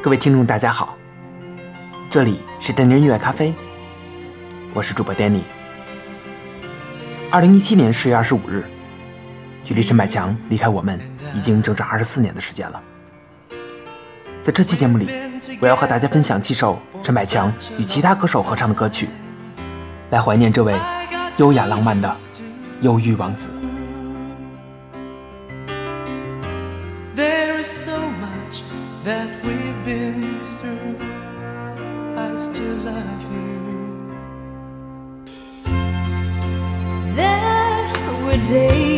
各位听众，大家好，这里是丹尼音乐咖啡，我是主播丹 y 二零一七年十月二十五日，距离陈百强离开我们已经整整二十四年的时间了。在这期节目里，我要和大家分享几首陈百强与其他歌手合唱的歌曲，来怀念这位优雅浪漫的忧郁王子。day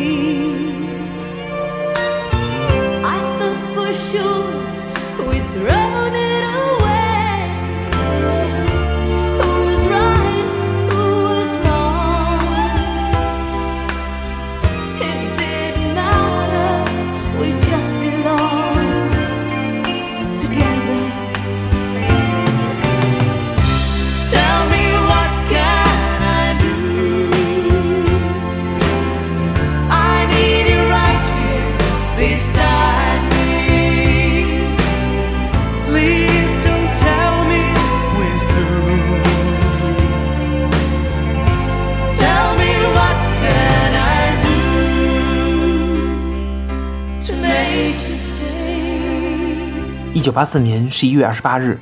1984年11月28日，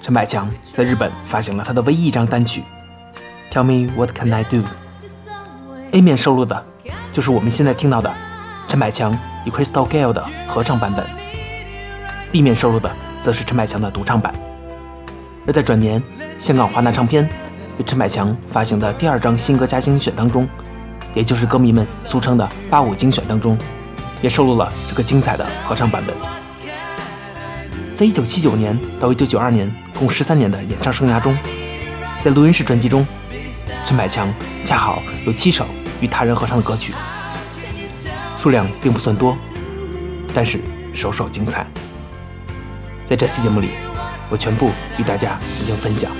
陈百强在日本发行了他的唯一一张单曲《Tell Me What Can I Do》。A 面收录的就是我们现在听到的陈百强与 Crystal g a l e 的合唱版本，B 面收录的则是陈百强的独唱版。而在转年，香港华纳唱片为陈百强发行的第二张新歌加精选当中，也就是歌迷们俗称的“八五精选”当中，也收录了这个精彩的合唱版本。在一九七九年到一九九二年共十三年的演唱生涯中，在录音室专辑中，陈百强恰好有七首与他人合唱的歌曲，数量并不算多，但是首首精彩。在这期节目里，我全部与大家进行分享。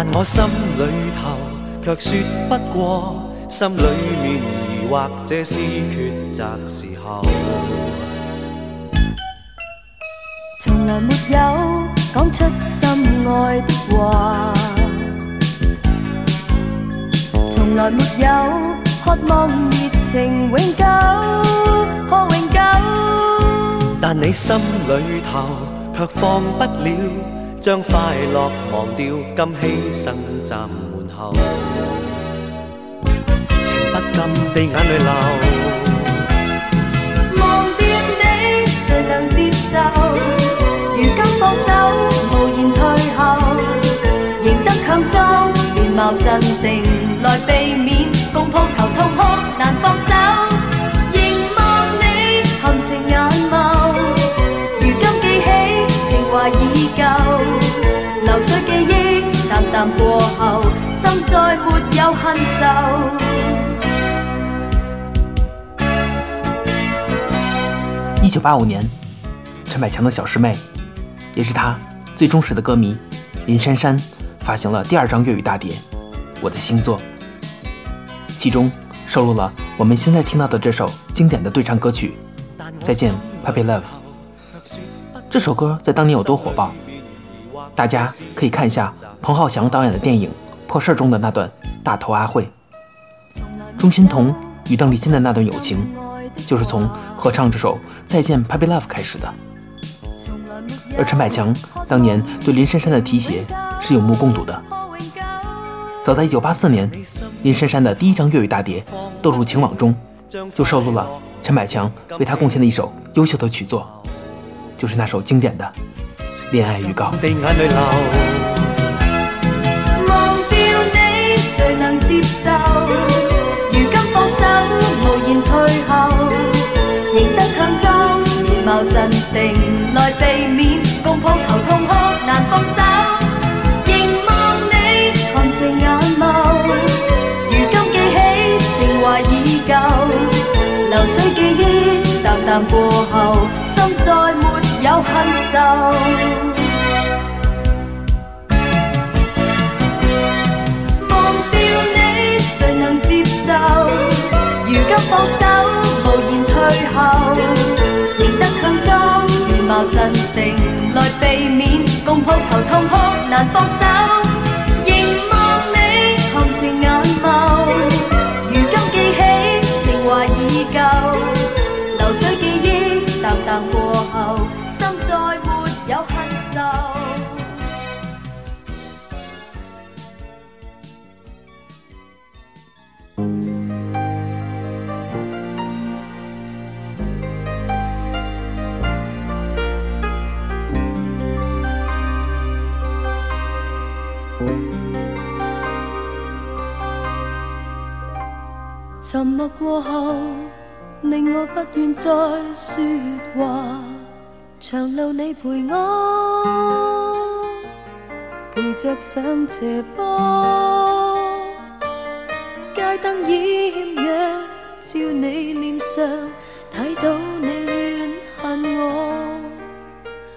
但我心里头却说不过，心里面或者是抉择时候，从来没有讲出心爱的话，从来没有渴望热情永久，可永久。但你心里头却放不了。将快乐忘掉，今牺牲站门口，情不禁地眼泪流。忘掉你，谁能接受？如今放手，无言退后，仍得强装面貌镇定来避免共抱头痛哭难放手。过后，心再没有恨一九八五年，陈百强的小师妹，也是他最忠实的歌迷林珊珊，发行了第二张粤语大碟《我的星座》，其中收录了我们现在听到的这首经典的对唱歌曲《再见，Puppy Love》。这首歌在当年有多火爆？大家可以看一下彭浩翔导演的电影《破事儿》中的那段大头阿慧、钟欣桐与邓丽欣的那段友情，就是从合唱这首《再见，Papi Love》开始的。而陈百强当年对林珊珊的提携是有目共睹的。早在1984年，林珊珊的第一张粤语大碟《堕入情网》中，就收录了陈百强为她贡献的一首优秀的曲作，就是那首经典的。識啲喺粵港地眼淚流。忘掉你，誰能接受？如今放手，無言退後，贏得強裝，面貌鎮定，來避免共抱頭痛哭，難放手。凝望你，含情眼眸，如今記起，情懷已舊，流水記憶，淡淡過後，心再沒有恨愁。放手，無言退後，贏得強裝如貌鎮定來避免共抱頭痛哭難放手，凝望你含情眼眸，如今記起情懷已舊，流水記憶淡淡。沉默过后，令我不愿再说话。长路你陪我，陪着上斜坡。街灯掩弱，照你脸上，睇到你怨恨我。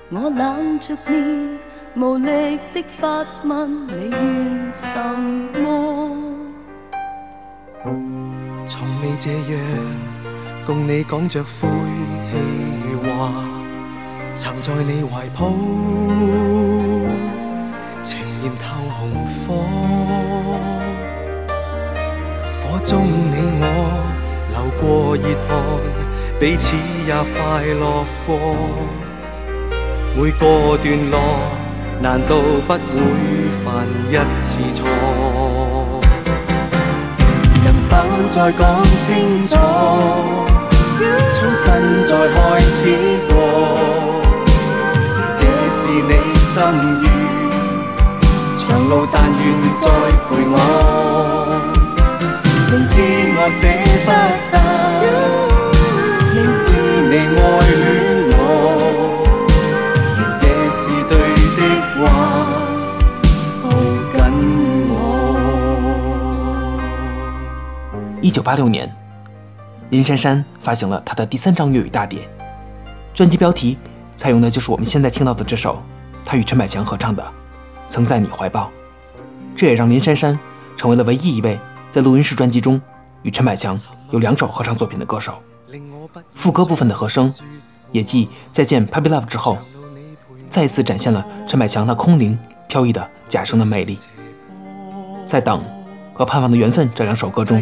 我冷着面，无力的发问：你怨什么？这样共你讲着晦气话，曾在你怀抱，情燃透红火，火中你我流过热汗，彼此也快乐过，每个段落难道不会犯一次错？再讲清楚，从新再开始过。这是你心愿，长路但愿再陪我。明知我舍不得，明知你爱恋我。若这是对的话。一九八六年，林珊珊发行了她的第三张粤语大碟，专辑标题采用的就是我们现在听到的这首，她与陈百强合唱的《曾在你怀抱》，这也让林珊珊成为了唯一一位在录音室专辑中与陈百强有两首合唱作品的歌手。副歌部分的和声，也继《再见 u a p y Love》之后，再一次展现了陈百强那空灵飘逸的假声的魅力。在《等》和《盼望的缘分》这两首歌中。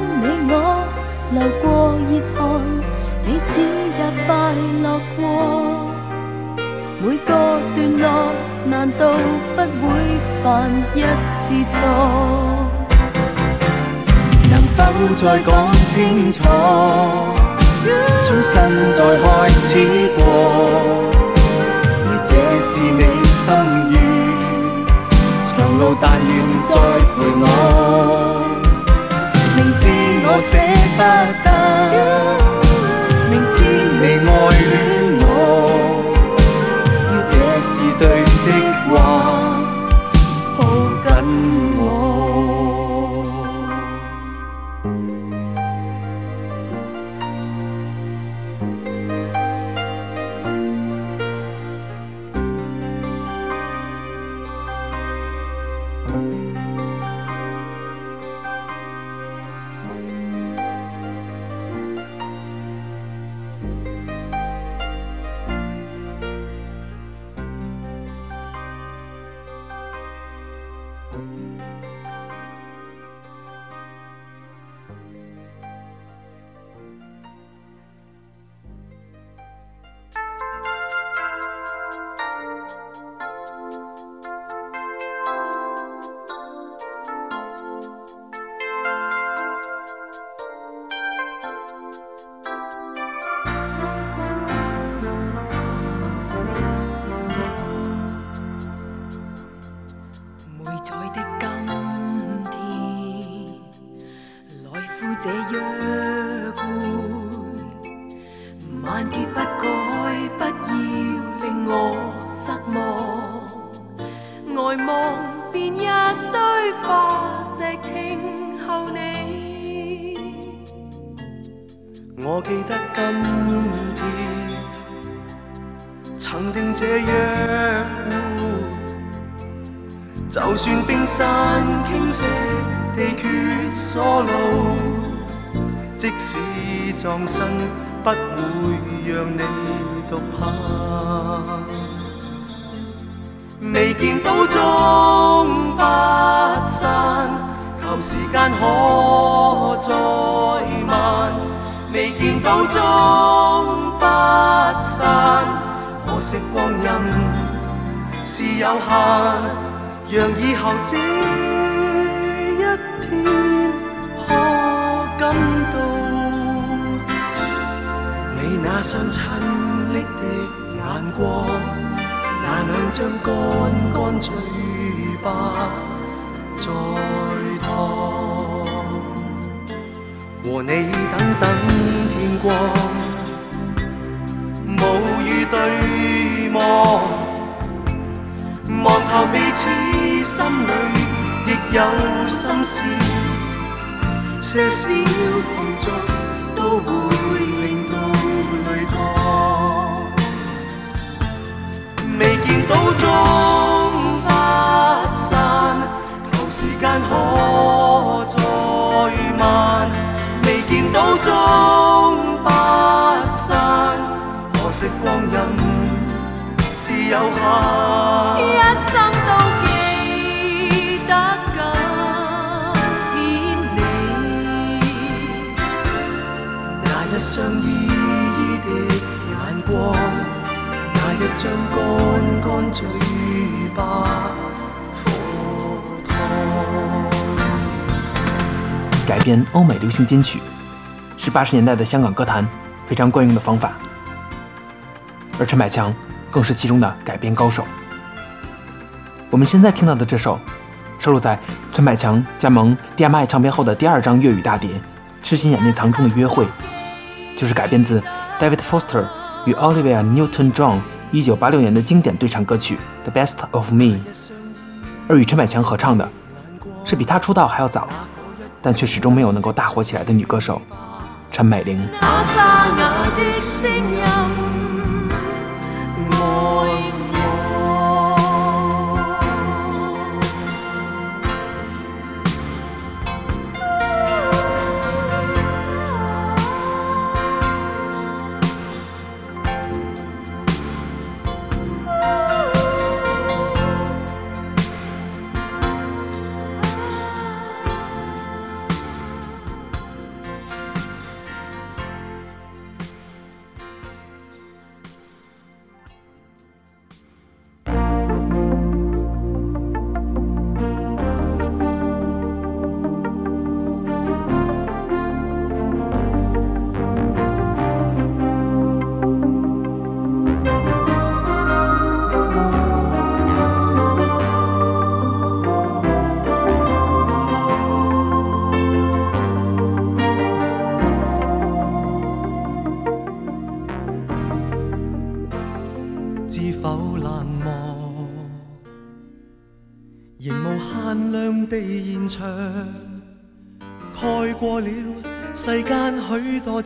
我流过热汗，彼此也快乐过。每个段落，难道不会犯一次错？能否再讲清楚，重新再开始过？如这是你心愿，长路但愿再陪我。舍不得，明知你爱恋我，如这是对的话。就算冰山倾泻，地缺疏路，即使葬身，不会让你独怕。未见到终不散，求时间可再慢。未见到终不散。这放光阴是有限，让以后这一天可感到你那双亲昵的眼光，那两张干干嘴巴在烫，和你等等天光。彼此心里亦有心事，些小碰撞都会令到泪干。未见到终不散，求时间可再慢。未见到终不散，可惜光阴是有限。改编欧美流行金曲，是八十年代的香港歌坛非常惯用的方法，而陈百强更是其中的改编高手。我们现在听到的这首收录在陈百强加盟 D M I 唱片后的第二张粤语大碟《痴心眼内藏》中的《约会》，就是改编自 David Foster 与 Olivia Newton-John。一九八六年的经典对唱歌曲《The Best of Me》，而与陈百强合唱的，是比他出道还要早，但却始终没有能够大火起来的女歌手陈美玲。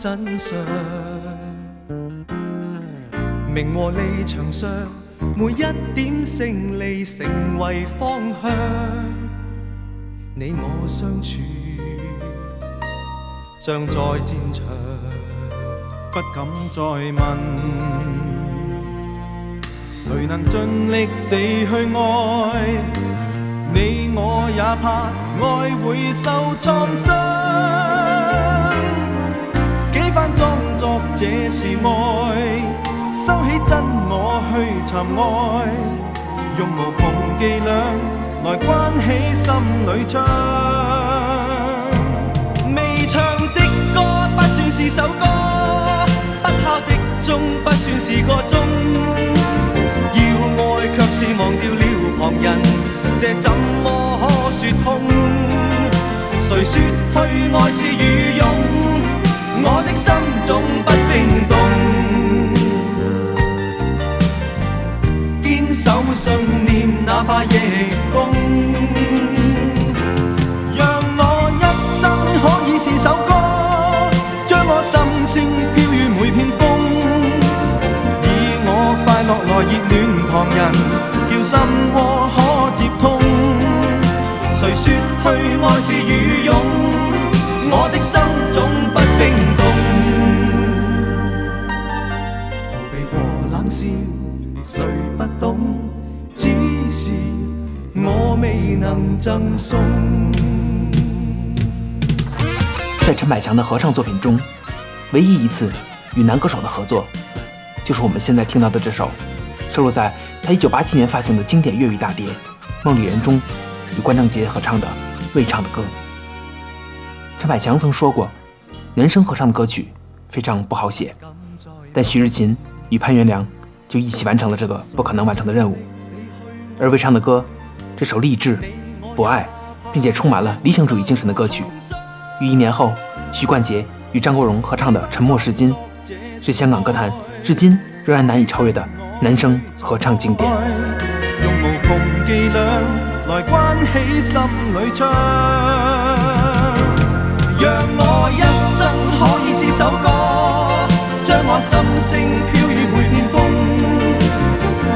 真相。名和利场上，每一点胜利成为方向。你我相处像在战场，不敢再问，谁能尽力地去爱？你我也怕爱会受创伤。这是爱，收起真我去寻爱，用无穷伎俩来关起心里窗。未唱的歌不算是首歌，不敲的钟不算是个钟。要爱却是忘掉了旁人，这怎么可说痛？谁说去爱是愚勇？我的心总不冰冻，坚守信念，哪怕逆风。让我一生可以是首歌，将我心声飘于每片风。以我快乐来热暖旁人，叫心窝可接通。谁说去爱是与勇？心不不冰冻。谁懂？只是我未能赠送。在陈百强的合唱作品中，唯一一次与男歌手的合作，就是我们现在听到的这首收录在他1987年发行的经典粤语大碟《梦里人》中与关正杰合唱的未唱的歌。陈百强曾说过，男生合唱的歌曲非常不好写，但徐日勤与潘元良就一起完成了这个不可能完成的任务。而未唱的歌，这首励志、博爱，并且充满了理想主义精神的歌曲，与一年后徐冠杰与张国荣合唱的《沉默是金》，是香港歌坛至今仍然难以超越的男生合唱经典。心声飘于每片风，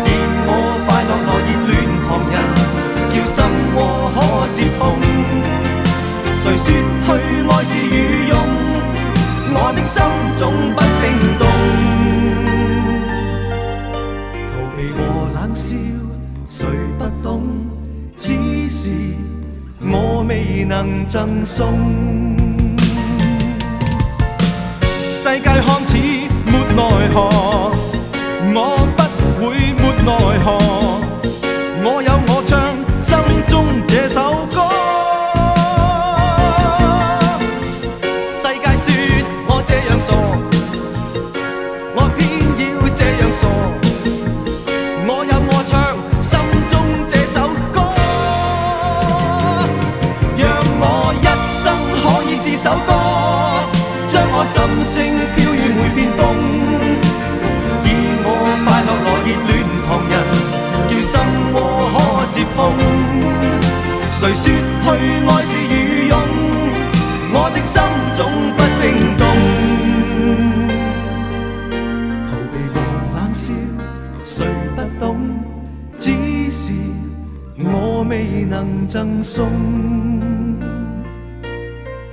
以我快乐来热暖旁人，叫心窝可接通。谁说去爱是雨中？我的心总不冰冻。逃避和冷笑，谁不懂？只是我未能赠送。世界看似。没奈何，我不会没奈何，我有我唱心中这首歌。世界说我这样傻，我偏要这样傻。我有我唱心中这首歌，让我一生可以是首歌，将我心声飘于每片。谁说去爱是雨涌？我的心总不冰冻。逃避和冷笑，谁不懂？只是我未能赠送。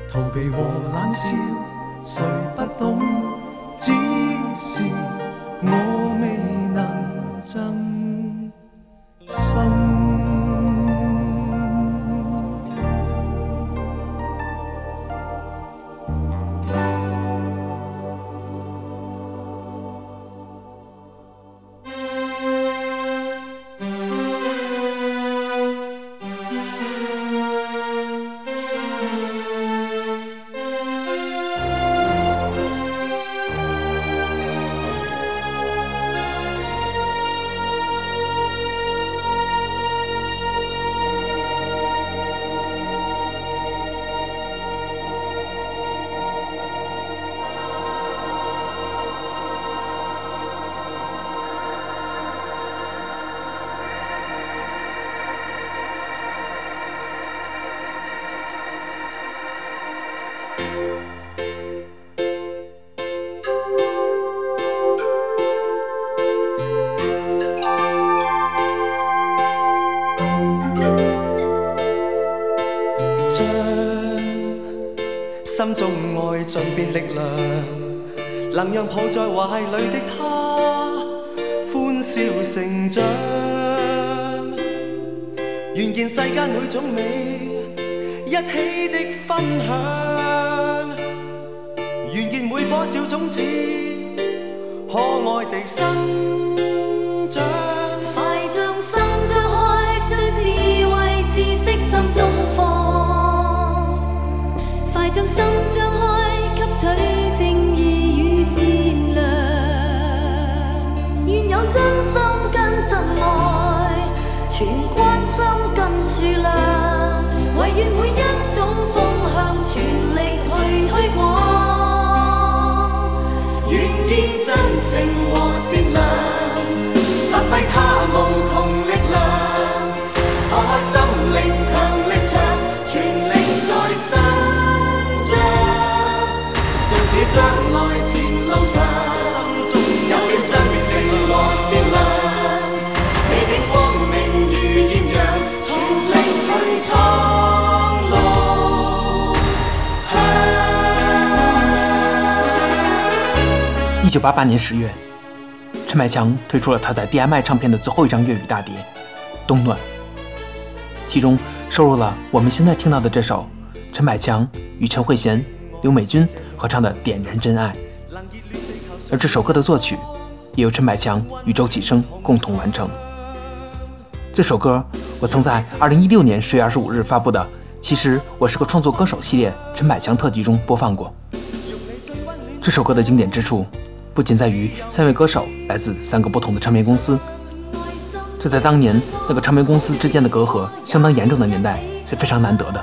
逃避和冷笑，谁不懂？只是我未能赠送。能让抱在怀里的他欢笑成长，愿见世间每种美一起的分享，愿见每颗小种子可爱地生长。快将心中开，将智慧知识心中放，快将心张开。取正义与善良，愿有真心跟真爱，全关心跟善良，唯愿每一种风向全力去推广，愿见真诚和善良，发挥他无穷。一九八八年十月，陈百强推出了他在 D.I.M.I 唱片的最后一张粤语大碟《冬暖》，其中收录了我们现在听到的这首陈百强与陈慧娴、刘美君合唱的《点燃真爱》，而这首歌的作曲也由陈百强与周启生共同完成。这首歌我曾在二零一六年十月二十五日发布的《其实我是个创作歌手》系列陈百强特辑中播放过。这首歌的经典之处。不仅在于三位歌手来自三个不同的唱片公司，这在当年那个唱片公司之间的隔阂相当严重的年代是非常难得的。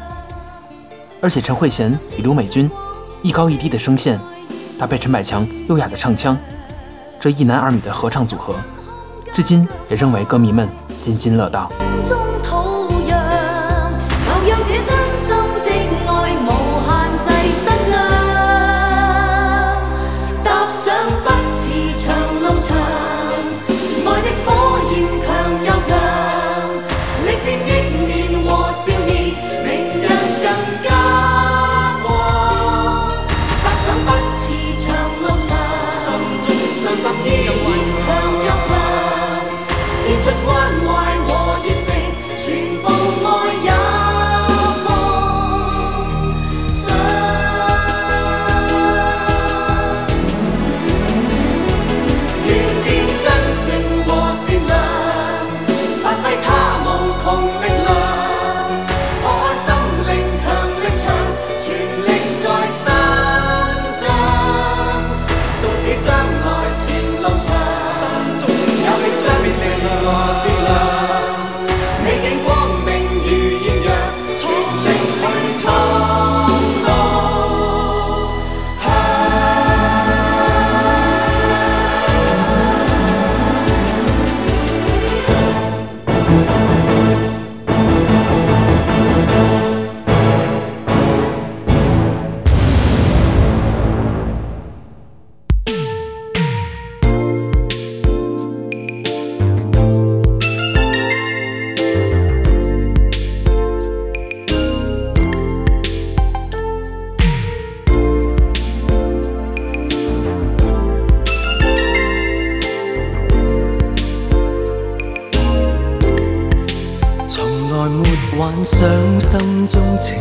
而且陈慧娴与刘美君一高一低的声线，搭配陈百强优雅的唱腔，这一男二女的合唱组合，至今也仍为歌迷们津津乐道。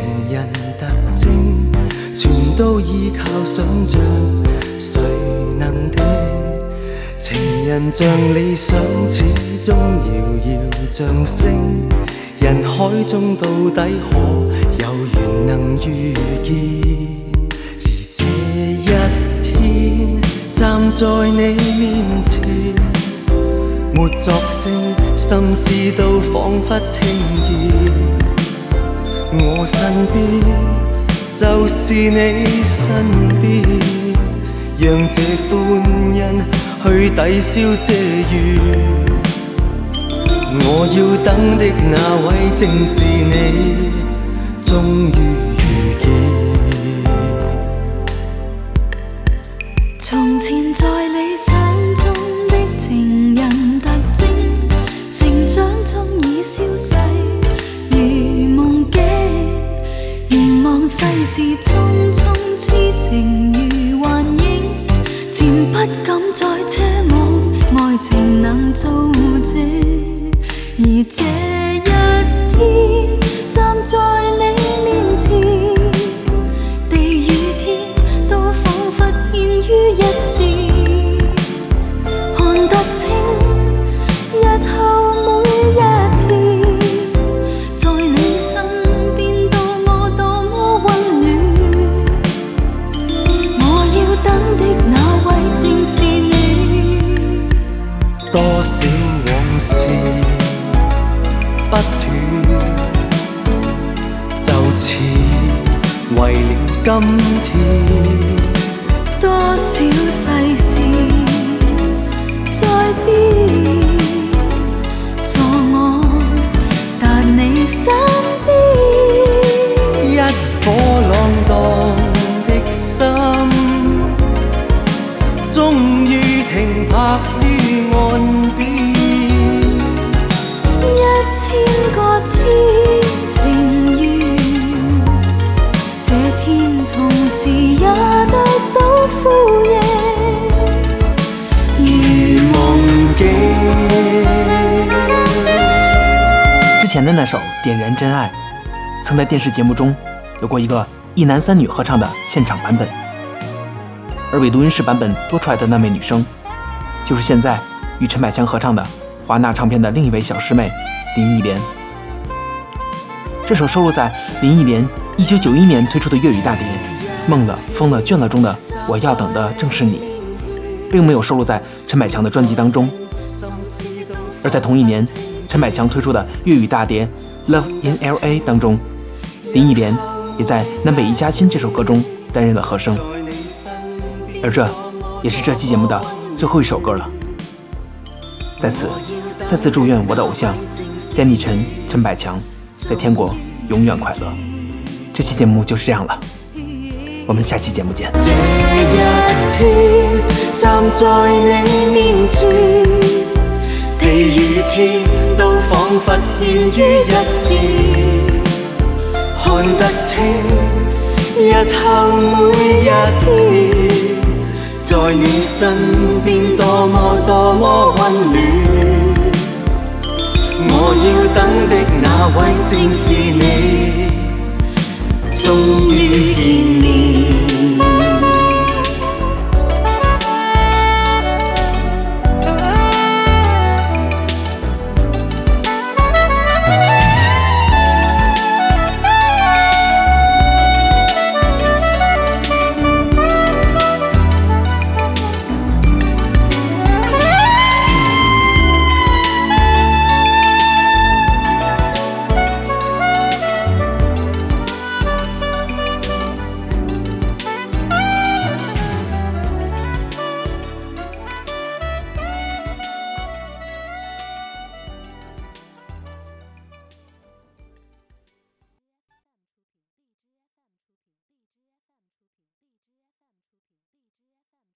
情人特征，全都依靠想象，谁能定？情人像理想，始终遥遥像星，人海中到底可有缘能遇见？而这一天站在你面前，没作声，心思都仿佛听。我身边就是你身边，让这欢欣去抵消这怨。我要等的那位正是你，终于遇见。从前在理想中的情人特征，成长中已消失。世事匆匆，痴情如幻影，渐不敢再奢望爱情能做证，而这。世点燃真爱，曾在电视节目中有过一个一男三女合唱的现场版本，而韦录音室版本多出来的那位女生，就是现在与陈百强合唱的华纳唱片的另一位小师妹林忆莲。这首收录在林忆莲一九九一年推出的粤语大碟《梦了疯了倦了》中的《我要等的正是你》，并没有收录在陈百强的专辑当中。而在同一年，陈百强推出的粤语大碟。《Love in L.A.》当中，林忆莲也在《南北一家亲》这首歌中担任了和声，而这也是这期节目的最后一首歌了。在此，再次祝愿我的偶像邓妮陈陈百强在天国永远快乐。这期节目就是这样了，我们下期节目见。仿佛欠于一时，看得清日后每一天，在你身边多么多么温暖。我要等的那位正是你，终于见面。